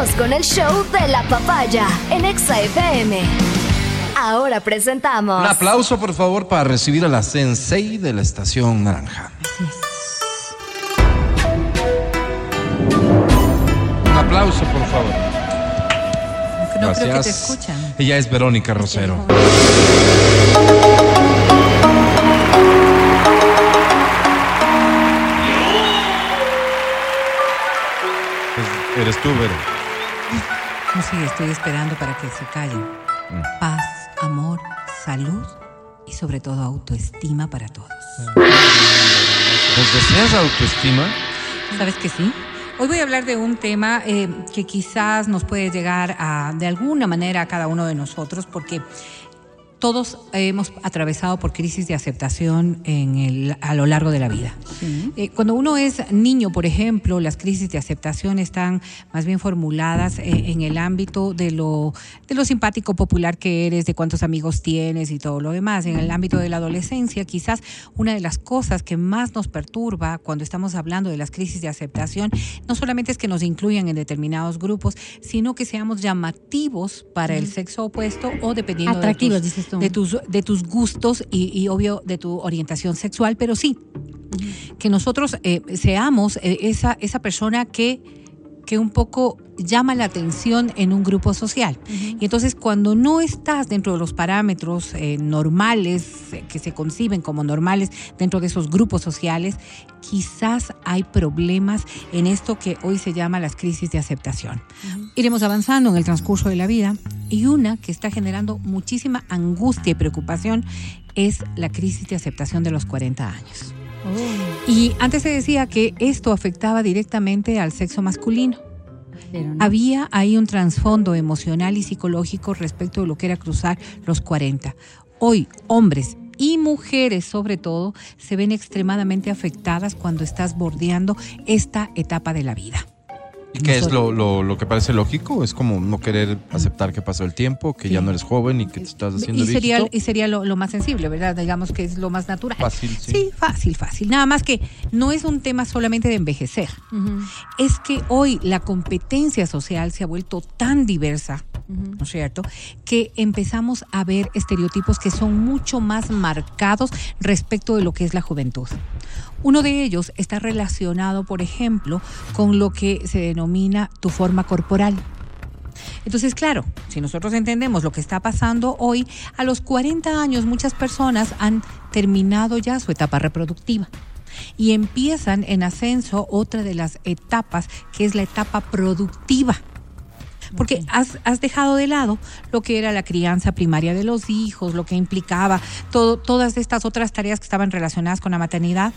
Seguimos con el show de la papaya en Exa FM. Ahora presentamos. Un aplauso, por favor, para recibir a la sensei de la estación naranja. Un aplauso, por favor. No creo que te Gracias. escuchan. Ella es Verónica Rosero. Es- Eres tú, Vero. No, sí, estoy esperando para que se callen. Mm. Paz, amor, salud y sobre todo autoestima para todos. ¿Nos deseas autoestima? ¿Sabes que sí? Hoy voy a hablar de un tema eh, que quizás nos puede llegar a, de alguna manera a cada uno de nosotros, porque todos hemos atravesado por crisis de aceptación en el, a lo largo de la vida. Eh, cuando uno es niño, por ejemplo, las crisis de aceptación están más bien formuladas eh, en el ámbito de lo, de lo simpático popular que eres, de cuántos amigos tienes y todo lo demás. En el ámbito de la adolescencia, quizás una de las cosas que más nos perturba cuando estamos hablando de las crisis de aceptación, no solamente es que nos incluyan en determinados grupos, sino que seamos llamativos para el sexo opuesto o dependiendo de Atractivos, tus- dices de tus, de tus gustos y, y obvio de tu orientación sexual, pero sí, que nosotros eh, seamos eh, esa, esa persona que, que un poco llama la atención en un grupo social. Y entonces cuando no estás dentro de los parámetros eh, normales, eh, que se conciben como normales dentro de esos grupos sociales, quizás hay problemas en esto que hoy se llama las crisis de aceptación. Iremos avanzando en el transcurso de la vida y una que está generando muchísima angustia y preocupación es la crisis de aceptación de los 40 años. Y antes se decía que esto afectaba directamente al sexo masculino. Pero no. Había ahí un trasfondo emocional y psicológico respecto de lo que era cruzar los 40. Hoy, hombres y mujeres sobre todo se ven extremadamente afectadas cuando estás bordeando esta etapa de la vida. ¿Y qué es lo, lo, lo que parece lógico? Es como no querer aceptar que pasó el tiempo, que ya no eres joven y que te estás haciendo Y sería, viejito. y sería lo, lo más sensible, ¿verdad? Digamos que es lo más natural. Fácil, sí. Sí, fácil, fácil. Nada más que no es un tema solamente de envejecer. Es que hoy la competencia social se ha vuelto tan diversa, ¿no es cierto? Que empezamos a ver estereotipos que son mucho más marcados respecto de lo que es la juventud. Uno de ellos está relacionado, por ejemplo, con lo que se denomina tu forma corporal. Entonces, claro, si nosotros entendemos lo que está pasando hoy, a los 40 años muchas personas han terminado ya su etapa reproductiva y empiezan en ascenso otra de las etapas, que es la etapa productiva. Porque has, has dejado de lado lo que era la crianza primaria de los hijos, lo que implicaba todo, todas estas otras tareas que estaban relacionadas con la maternidad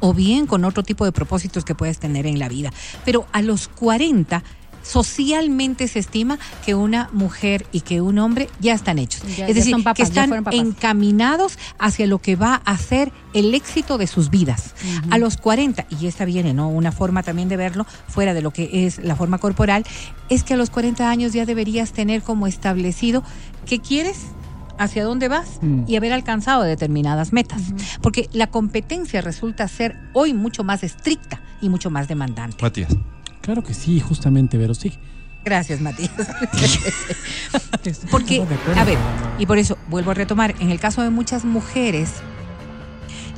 o bien con otro tipo de propósitos que puedes tener en la vida. Pero a los 40 socialmente se estima que una mujer y que un hombre ya están hechos. Ya- es decir, papás, que están encaminados hacia lo que va a ser el éxito de sus vidas. A los 40, y esta viene, ¿no? Una forma también de verlo, fuera de lo que es la forma corporal, es que a los 40 años ya deberías tener como establecido qué quieres, hacia dónde vas y haber alcanzado determinadas metas. Porque la competencia resulta ser hoy mucho más estricta y mucho más demandante. Matías. Claro que sí, justamente, pero sí. Gracias, Matías. Porque, a ver, y por eso vuelvo a retomar, en el caso de muchas mujeres,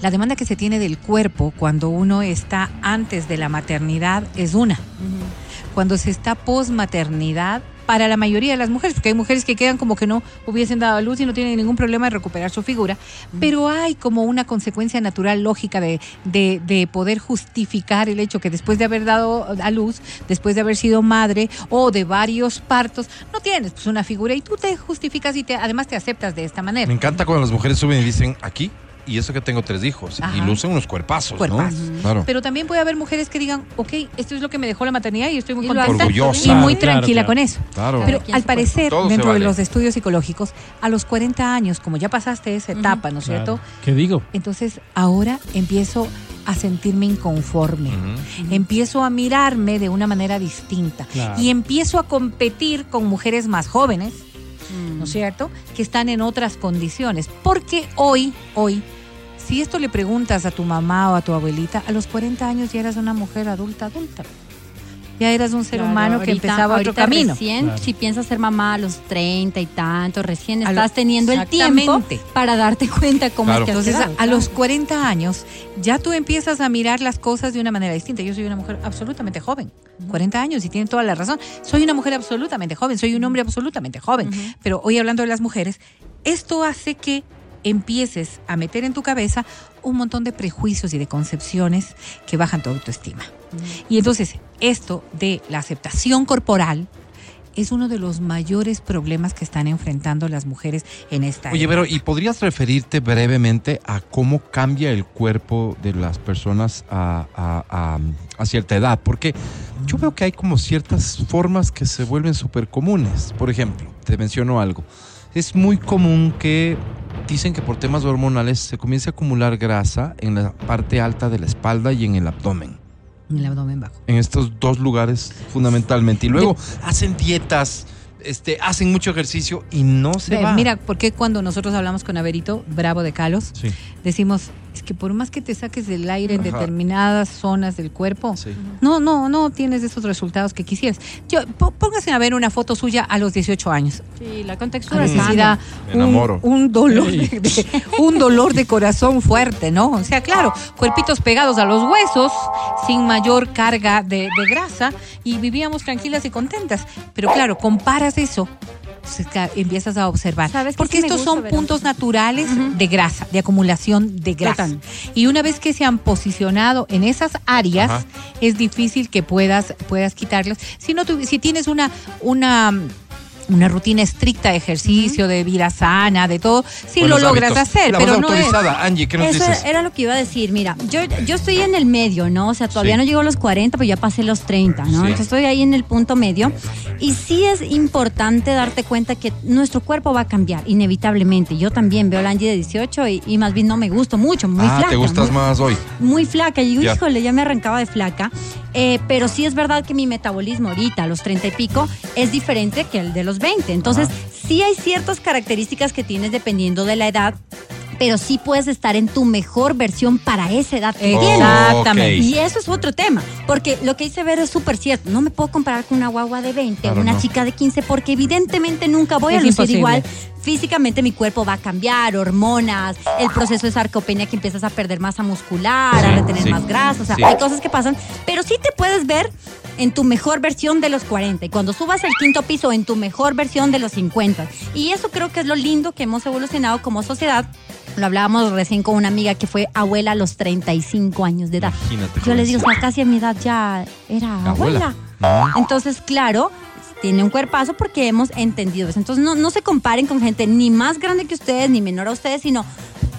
la demanda que se tiene del cuerpo cuando uno está antes de la maternidad es una. Cuando se está posmaternidad, para la mayoría de las mujeres, porque hay mujeres que quedan como que no hubiesen dado a luz y no tienen ningún problema de recuperar su figura, pero hay como una consecuencia natural, lógica de, de, de poder justificar el hecho que después de haber dado a luz, después de haber sido madre o de varios partos, no tienes pues una figura y tú te justificas y te, además te aceptas de esta manera. Me encanta cuando las mujeres suben y dicen aquí, y eso que tengo tres hijos, y lucen unos cuerpazos, Cuerpazos. ¿no? Claro. Pero también puede haber mujeres que digan, ok, esto es lo que me dejó la maternidad y estoy muy Y contenta Orgullosa. y muy Claro, tranquila claro. con eso. Claro. Pero al parecer, Todo dentro de los estudios psicológicos, a los 40 años, como ya pasaste esa etapa, ¿no es Claro. cierto? ¿Qué digo? Entonces ahora empiezo a sentirme inconforme. Empiezo a mirarme de una manera distinta. Claro. Y empiezo a competir con mujeres más jóvenes, ¿no es cierto? Que están en otras condiciones. Porque hoy, hoy, si esto le preguntas a tu mamá o a tu abuelita, a los 40 años ya eras una mujer adulta, adulta. Ya eras un ser Claro, humano que ahorita- empezaba otro camino. Recién, Claro. si piensas ser mamá a los 30 y tanto, recién A estás lo- teniendo el tiempo para darte cuenta cómo Claro. es que has Entonces, a, quedado, a los claro. 40 años, ya tú empiezas a mirar las cosas de una manera distinta. Yo soy una mujer absolutamente joven, 40 años, y tiene toda la razón. Soy una mujer absolutamente joven, soy un hombre absolutamente joven. Pero hoy hablando de las mujeres, esto hace que empieces a meter en tu cabeza un montón de prejuicios y de concepciones que bajan tu autoestima. Y entonces, esto de la aceptación corporal es uno de los mayores problemas que están enfrentando las mujeres en esta Oye, pero ¿y podrías referirte brevemente a cómo cambia el cuerpo de las personas a, a- a- a cierta edad? Porque yo veo que hay como ciertas formas que se vuelven súper comunes. Por ejemplo, te menciono algo. Es muy común que dicen que por temas hormonales se comience a acumular grasa en la parte alta de la espalda y en el abdomen. En el abdomen bajo. en estos dos lugares fundamentalmente. Y luego hacen dietas, este, hacen mucho ejercicio y no se Ve, va. Mira, porque cuando nosotros hablamos con Averito, bravo de Calos, Sí, decimos, es que por más que te saques del aire en determinadas zonas del cuerpo, sí. no, no, no tienes esos resultados que quisieras. Yo, póngase a ver una foto suya a los 18 años. Sí, la A contextura es sí da Me un, dolor de, de- un dolor de corazón fuerte, ¿no? O sea, claro, cuerpitos pegados a los huesos, sin mayor carga de, de grasa, y vivíamos tranquilas y contentas. Pero claro, comparas eso. Pues, empiezas a observar. ¿Sabes qué Porque sí estos gusta, son puntos naturales de grasa, de acumulación de grasa. Total. Y una vez que se han posicionado en esas áreas, Ajá. es difícil que puedas, puedas quitarlas. Si no tu- si tienes una, una una rutina estricta de ejercicio, de vida sana, de todo, sí Buenos lo logras hábitos. hacer, La pero no es. autorizada, Angie, ¿qué nos Eso dices? era lo que iba a decir. Mira, yo, yo estoy en el medio, ¿no? O sea, todavía Sí. no llego a los 40, pero ya pasé los 30, ¿no? Sí. Entonces estoy ahí en el punto medio. Y sí es importante darte cuenta que nuestro cuerpo va a cambiar, inevitablemente. Yo también veo a la Angie de 18 y, y más bien no me gusto mucho, muy ah, flaca. te gustas muy- más hoy. muy flaca. Y Ya. híjole, ya me arrancaba de flaca. Eh, pero sí es verdad que mi metabolismo ahorita, a los 30 y pico, es diferente que el de los 20. Entonces, sí hay ciertas características que tienes dependiendo de la edad. Pero sí puedes estar en tu mejor versión para esa edad que tienes. Exactamente. Y eso es otro tema, porque lo que dice Ver es súper cierto. No me puedo comparar con una guagua de 20 Claro, o una no. chica de 15, porque evidentemente nunca voy a Es lucir imposible. igual. Físicamente mi cuerpo va a cambiar, hormonas, el proceso de sarcopenia que empiezas a perder masa muscular, a retener sí, más grasa, o sea, sí. hay cosas que pasan, pero sí te puedes ver en tu mejor versión de los 40 y cuando subas el quinto piso en tu mejor versión de los 50. Y eso creo que es lo lindo que hemos evolucionado como sociedad. Lo hablábamos recién con una amiga que fue abuela a los 35 años de edad. Imagínate. Yo les digo, sea, casi a mi edad ya era Abuela. abuela. Entonces, claro, tiene un cuerpazo porque hemos entendido eso. Entonces, no, no se comparen con gente ni más grande que ustedes, ni menor a ustedes, sino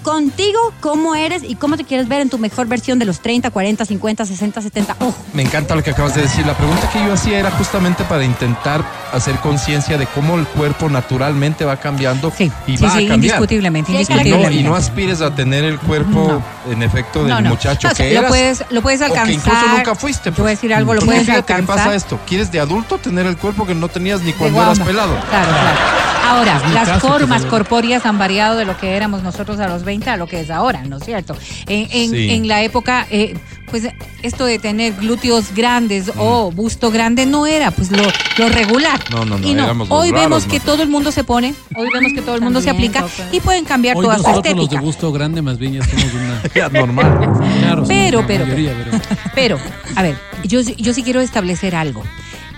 contigo, cómo eres y cómo te quieres ver en tu mejor versión de los 30, 40, 50, 60, 70. Ojo. Me encanta lo que acabas de decir. La pregunta que yo hacía era justamente para intentar hacer conciencia de cómo el cuerpo naturalmente va cambiando Sí, y sí, va sí, a cambiar. indiscutiblemente, hay Y no, indiscutiblemente. y no aspires a tener el cuerpo en efecto del No, muchacho que lo eras. puedes, lo puedes o que alcanzar. incluso nunca fuiste. Te voy a pues. decir algo, lo puedes alcanzar. qué pasa esto. ¿Quieres de adulto tener el cuerpo que no tenías ni cuando eras pelado? Claro, claro. Ahora, las formas corpóreas han variado de lo que éramos nosotros a los 20 a lo que es ahora, ¿no es cierto? En, en- Sí. en la época, eh, pues esto de tener glúteos grandes o busto grande no era pues lo, lo regular. Mm. No, no, no, Y no, éramos los hoy raros, vemos ¿no? que todo el mundo se pone, hoy vemos que todo el mundo se aplica toca. y pueden cambiar Hoy toda su nosotros los de estética. gusto grande más bien ya somos una... Normal. Claro, Pero, pero, mayoría, pero- Pero, a ver, yo, yo sí quiero establecer algo.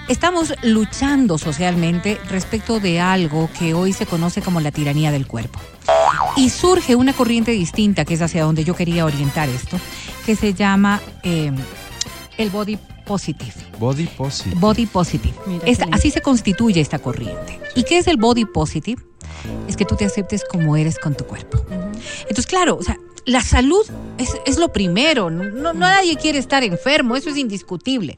Estamos luchando socialmente respecto de algo que hoy se conoce como la tiranía del cuerpo. Y surge una corriente distinta, que es hacia donde yo quería orientar esto, que se llama eh, el body positive. Body positive. Body positive. Esta- así se constituye esta corriente. ¿Y qué es el body positive? Es que tú te aceptes como eres con tu cuerpo. Entonces, claro, o sea, la salud es, es lo primero. No, no- nadie quiere estar enfermo, eso es indiscutible.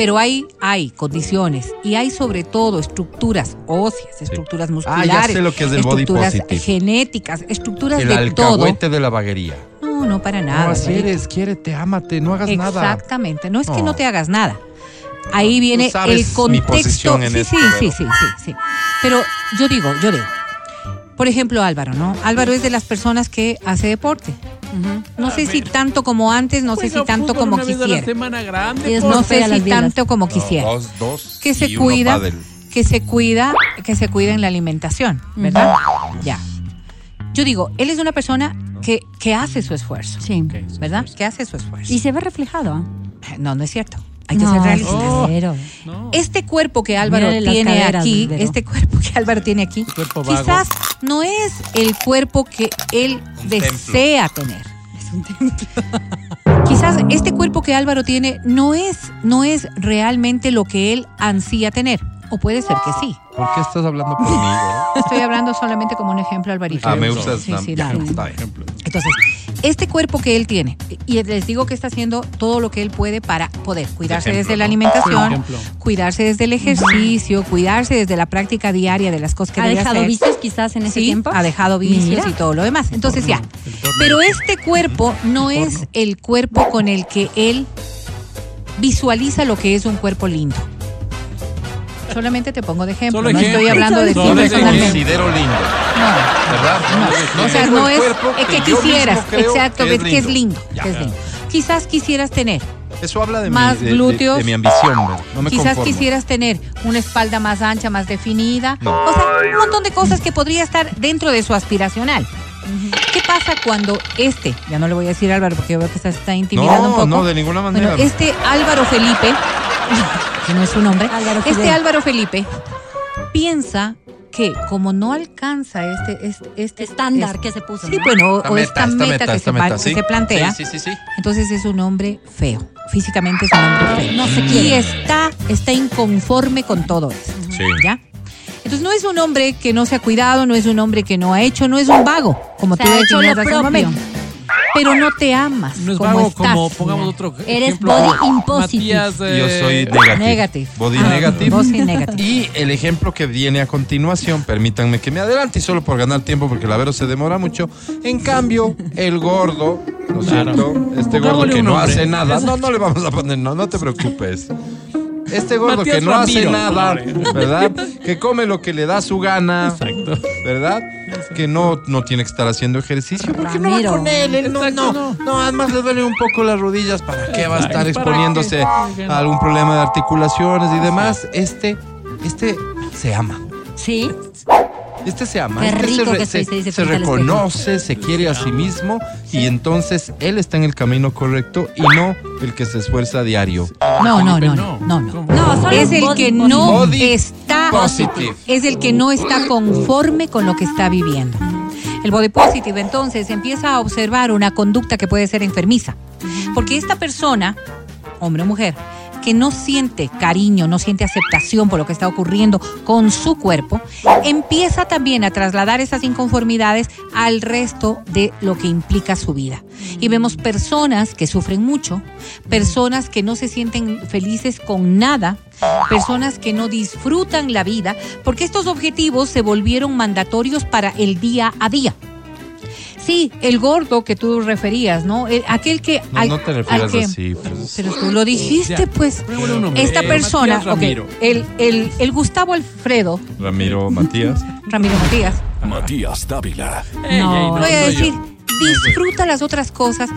Pero hay, hay condiciones y hay sobre todo estructuras óseas, estructuras Ah, musculares, ya sé lo que es el body estructuras positive. genéticas, estructuras El de todo. alcahuete de la vaguería. No, no para nada. no, así eres, quiérete, ámate, no hagas nada. Exactamente, no es que No. te hagas nada. Ahí viene el mi contexto. en sí, sí, sí, sí, sí, sí. Pero yo digo, yo digo. Por ejemplo, Álvaro, ¿no? Álvaro es de las personas que hace deporte. No sé si tanto como antes, no sé si Juega tanto como quisiera. grande. Es No sé si tanto como quisiera. Dos, dos. Que se cuida, que se cuida, que se cuida en la alimentación, ¿verdad? Ya. Yo digo, él es una persona que, que hace su esfuerzo, Sí. ¿verdad? Que hace su esfuerzo. Y se ve reflejado. No, no es cierto. Hay que No, ser realistas. Oh. No. Este cuerpo que Álvaro Mírale tiene caderas, aquí, este cuerpo que Álvaro tiene aquí, quizás no es el cuerpo que él desea tener. Quizás este cuerpo que Álvaro tiene no es, no es realmente lo que él ansía tener. O puede ser que sí. ¿Por qué estás hablando güey? Estoy hablando solamente como un ejemplo, Alvarito. Ah, me usas. Sí, sí. Entonces, este cuerpo que él tiene, y les digo que está haciendo todo lo que él puede para poder cuidarse Ejemplo, desde la alimentación, cuidarse desde el ejercicio, cuidarse desde la práctica diaria de las cosas que ¿Ha debe dejado hacer. vicios quizás en ese Sí, tiempo? ha dejado vicios Mira. y todo lo demás. Entonces ya. Pero este cuerpo no es el cuerpo con el que él visualiza lo que es un cuerpo lindo. Solamente te pongo de ejemplo. Solo no ejemplo. estoy hablando de ti personalmente. considero lindo, No. ¿verdad? No, o sea, no es, que yo quisieras, exacto, que es que es lindo, Ya. que es lindo. Quizás quisieras tener, Eso habla de, Más mi, de- de- glúteos. de mi ambición. No me quizás conformo. quisieras tener una espalda más ancha, más definida, No. o sea, un montón de cosas que podría estar dentro de su aspiracional. ¿Qué pasa cuando este, ya no le voy a decir Álvaro porque veo que se está intimidando un No, poco? no, de ninguna manera. Bueno, este Álvaro Felipe, que no es su nombre, Álvaro este. Álvaro Felipe piensa que como no alcanza este, este, este Estándar este- que se puso. Sí, ¿no? bueno, Esta o esta meta, que, se, pa- que sí. se plantea. Sí, sí, sí, sí. Entonces es un hombre feo. Físicamente es un hombre feo. No se Y quiere. está, está inconforme con todo esto. Sí. ¿Ya? Entonces no es un hombre que no se ha cuidado, no es un hombre que no ha hecho, no es un vago, como tú ha hecho lo propio. momento. Pero no te amas. No es como vago estás. como, pongamos otro Eres ejemplo. body impositive. Matías, eh, Yo soy negativo. Negative. Body Ah, negative. body negative. Y el ejemplo que viene a continuación, permítanme que me adelante y solo por ganar tiempo porque la Vero se demora mucho. En cambio, el gordo, ¿no es Claro. cierto? Este gordo que no hace nada. No, no le vamos a poner, no, no te preocupes. Este gordo Matías que no hace nada, ¿verdad? Que come lo que le da su gana, Exacto. ¿verdad? Que no, no tiene que estar haciendo ejercicio. porque no va Ramiro. con él? Él no, Exacto, no, no. no, además le duelen un poco las rodillas. ¿Para qué va a estar Exacto, ¿para exponiéndose qué? a algún problema de articulaciones y demás? Este, este se ama. Sí. Este se ama. Qué este se, que reconoce, se quiere a sí mismo y entonces él está en el camino correcto y no el que se esfuerza a diario. No, no, no, no, no, Es el que no está positive. es el que no está conforme con lo que está viviendo. El body positive entonces empieza a observar una conducta que puede ser enfermiza. Porque esta persona, hombre o mujer, que no siente cariño, no siente aceptación por lo que está ocurriendo con su cuerpo, empieza también a trasladar esas inconformidades al resto de lo que implica su vida. Y vemos personas que sufren mucho, personas que no se sienten felices con nada, personas que no disfrutan la vida, porque estos objetivos se volvieron mandatorios para el día a día. Sí, el gordo que tú referías, ¿no? El- aquel que... No, al- no te refieras que- así. pues. Pero tú lo dijiste, Ya, pues. Esta Eh, persona, Matías ok, Ramiro. el, el, el Gustavo Alfredo, Ramiro Matías. Ramiro Matías, Matías Dávila. No, voy a decir, disfruta las otras cosas.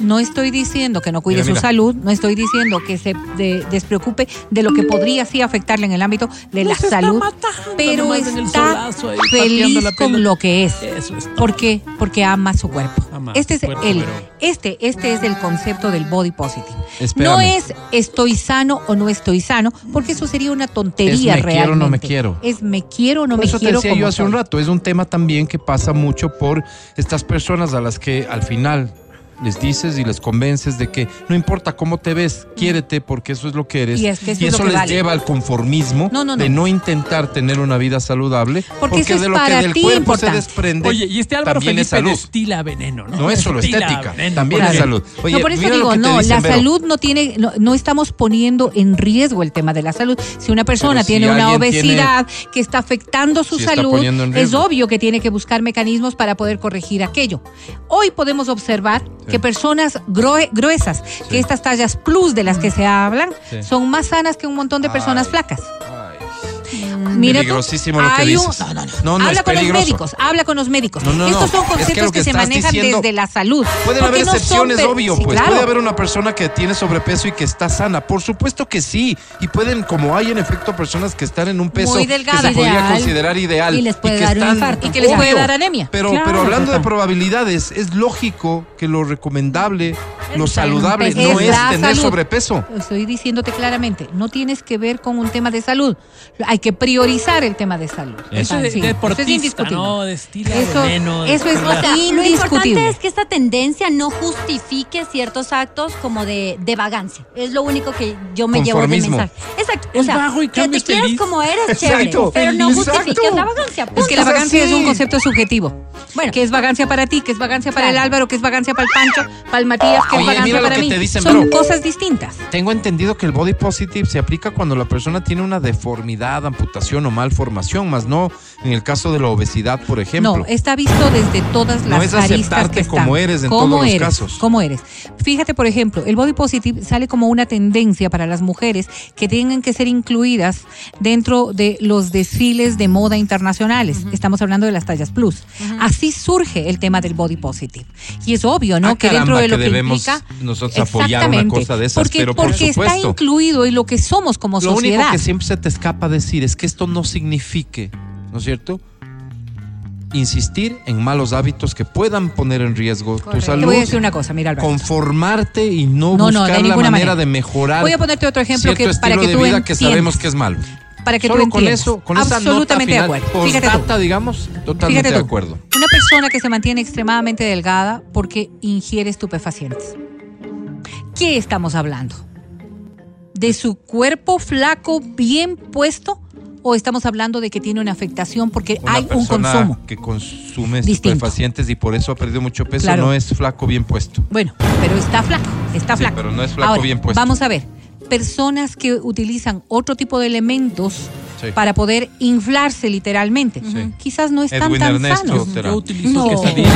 No estoy diciendo que no cuide Mira, su mira. salud, no estoy diciendo que se de- despreocupe de lo que podría sí afectarle en el ámbito de la está salud, matando pero está ahí, feliz con lo que es. Eso es. ¿Por qué? Porque ama su cuerpo. Ama este es cuerpo, el, pero- este, este es el concepto del body positive. Espérame. No es estoy sano o no estoy sano, porque eso sería una tontería Es me quiero o no me quiero. Es me quiero o no Por me eso te quiero. decía yo hace un rato, es un tema también que pasa mucho por estas personas a las que al final les dices y les convences de que no importa cómo te ves, quiérete porque eso es lo que eres. Y es que eso les vale. lleva al conformismo No, no, no. de no intentar tener una vida saludable Porque eso es de lo para que del ti cuerpo importante. se desprende Oye, y este Álvaro también Felipe es salud. destila veneno, ¿no? No es solo Destila estética, veneno. también Claro. es salud. Oye, no, por eso digo, no, dicen, la salud no tiene, no, no estamos poniendo en riesgo el tema de la salud. Si una persona si tiene una tiene- obesidad que está afectando su salud, es obvio que tiene que buscar mecanismos para poder corregir aquello. Hoy podemos observar que personas grue- gruesas, que estas tallas plus de las que se hablan, son más sanas que un montón de personas Ay. flacas. Mira tú, peligrosísimo lo que hay un- no, no, no. Habla es con los médicos, habla con los médicos. No, no, no. Estos son conceptos que, que se manejan diciendo- desde la salud. Pueden haber excepciones, obvio, Sí, pues. claro. Puede haber una persona que tiene sobrepeso y que está sana. Por supuesto que sí. Y pueden, como hay en efecto personas que están en un peso Muy que se podría considerar ideal. Y les puede que dar un están- infarto. Y que les puede dar anemia. Pero, Claro, pero hablando de probabilidades, es lógico que lo recomendable, lo saludable, no Es tener sobrepeso. Estoy diciéndote claramente, no tienes que ver con un tema de salud. Hay que priorizar el tema de salud. Eso es de, Sí, deportista, eso es indiscutible. ¿no? De estilo Eso- veneno. eso es- O sea, lo Indiscutible. importante es que esta tendencia no justifique ciertos actos como de, de vagancia. Es lo único que yo me llevo Conformismo. mensaje. Exacto. O sea, y que te es quieres feliz. como eres, Exacto. chévere. Pero no Exacto. justifiques la vagancia. Es que punto. la vagancia es un concepto subjetivo. Bueno. que es vagancia para ti, que es vagancia para el. Álvaro, que es vagancia para el Pancho, para el Matías, que Oye, es vagancia mira lo para que mí. te dicen, Son bro. cosas distintas. Tengo entendido que el body positive se aplica cuando la persona tiene una deformidad, amputación o malformación, más no en el caso de la obesidad, por ejemplo. No, está visto desde todas No las es aristas aceptarte que están. como eres en ¿Cómo todos los eres? casos. ¿Cómo eres? Fíjate, por ejemplo, el body positive sale como una tendencia para las mujeres que tengan que ser incluidas dentro de los desfiles de moda internacionales. Estamos hablando de las tallas plus. Así surge el tema del body positive. Y es obvio, ¿no? Ah, que dentro caramba, de lo que que, debemos implica nosotros apoyar una cosa de esas, porque, pero por porque está supuesto. incluido en lo que somos como Lo sociedad. único que siempre se te escapa decir es que esto no signifique, ¿no es cierto? Insistir en malos hábitos que puedan poner en riesgo tu Te salud. voy a decir una cosa, mira, Alberto. Conformarte y no, No, no, buscar de la manera manera. de mejorar. Voy a ponerte otro ejemplo que- para que de tú vida que sabemos entiendas. que es malo. para que Solo tú con entiendas. eso, con esa Absolutamente nota de final, acuerdo. Fíjate tú. digamos, totalmente Fíjate de tú, acuerdo. Una persona que se mantiene extremadamente delgada porque ingiere estupefacientes. ¿Qué estamos hablando? ¿De su cuerpo flaco bien puesto? ¿O estamos hablando de que tiene una afectación porque Una hay un persona consumo? que consume Distinto. estupefacientes y por eso ha perdido mucho peso Claro. no es flaco bien puesto. Bueno, pero está flaco, está Sí, flaco. pero no es flaco Ahora, bien puesto. Vamos a ver, personas que utilizan otro tipo de elementos Sí. para poder inflarse literalmente, Sí. quizás no están Edwin tan Ernesto sanos. será. Yo utilizo No. quesadillas.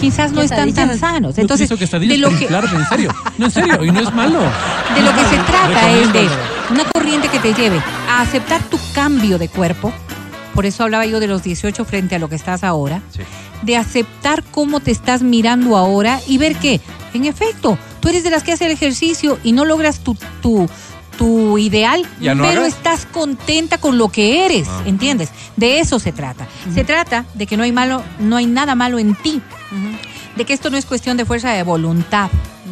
Quizás no están tan sanos. Yo Entonces, utilizo quesadillas de lo para que inflarme, en serio. No, en serio. Y no es malo. de lo que se trata es de Recomiendo. Una corriente que te lleve a aceptar tu cambio de cuerpo. Por eso hablaba yo de los 18 frente a lo que estás ahora. Sí. De aceptar cómo te estás mirando ahora y ver que, en efecto, tú eres de las que hace el ejercicio y no logras tu, tu, tu ideal, Ya no pero hagas. estás contenta con lo que eres, Ah. ¿entiendes? De eso se trata. Se trata de que no hay malo, no hay nada malo en ti, de que esto no es cuestión de fuerza de voluntad,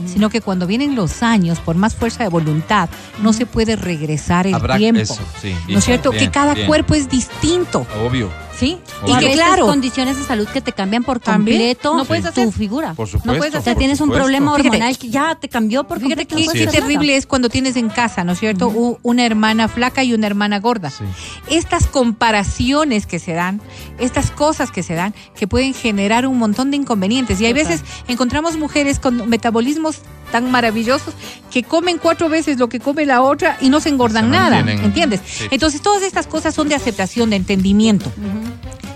sino que cuando vienen los años, por más fuerza de voluntad, no se puede regresar el Habrá tiempo. eso, sí, ¿No es cierto? bien, que cada bien. cuerpo es distinto, Obvio, ¿sí? Y que claro, condiciones de salud que te cambian por También. completo No puedes tu hacer. figura. por supuesto. puedes O sea, tienes un problema Fíjate. hormonal que ya te cambió por Fíjate completo. qué, no terrible es cuando tienes en casa, ¿no es cierto? Una hermana flaca y una hermana gorda. Sí. Estas comparaciones que se dan, estas cosas que se dan, que pueden generar un montón de inconvenientes. Y hay Total. veces encontramos mujeres con metabolismos tan maravillosos que comen cuatro veces lo que come la otra y no se engordan Se nada. ¿entiendes? Sí. Entonces todas estas cosas son de aceptación, de entendimiento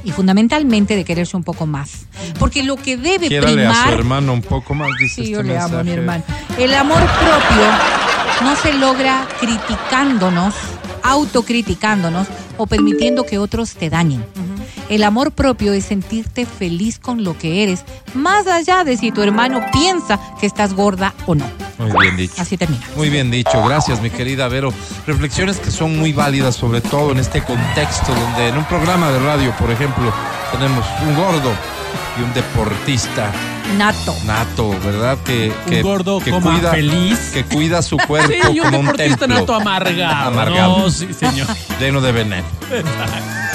y fundamentalmente de quererse un poco más. Porque lo que debe Quiérale a su primar hermano un poco más, dice Sí, este yo le amo a mi hermano. El amor propio no se logra criticándonos, autocriticándonos o permitiendo que otros te dañen. El amor propio es sentirte feliz con lo que eres, más allá de si tu hermano piensa que estás gorda o no. Muy bien dicho. Así termina. Muy bien dicho, gracias mi querida Vero. Reflexiones que son muy válidas, sobre todo en este contexto donde en un programa de radio, por ejemplo, tenemos un gordo y un deportista Nato. nato, ¿verdad? Que, Un que, gordo, que coma cuida, feliz. que cuida su cuerpo Sí, un como un deportista templo nato amargado. Amargado. No, sí, señor. lleno de veneno.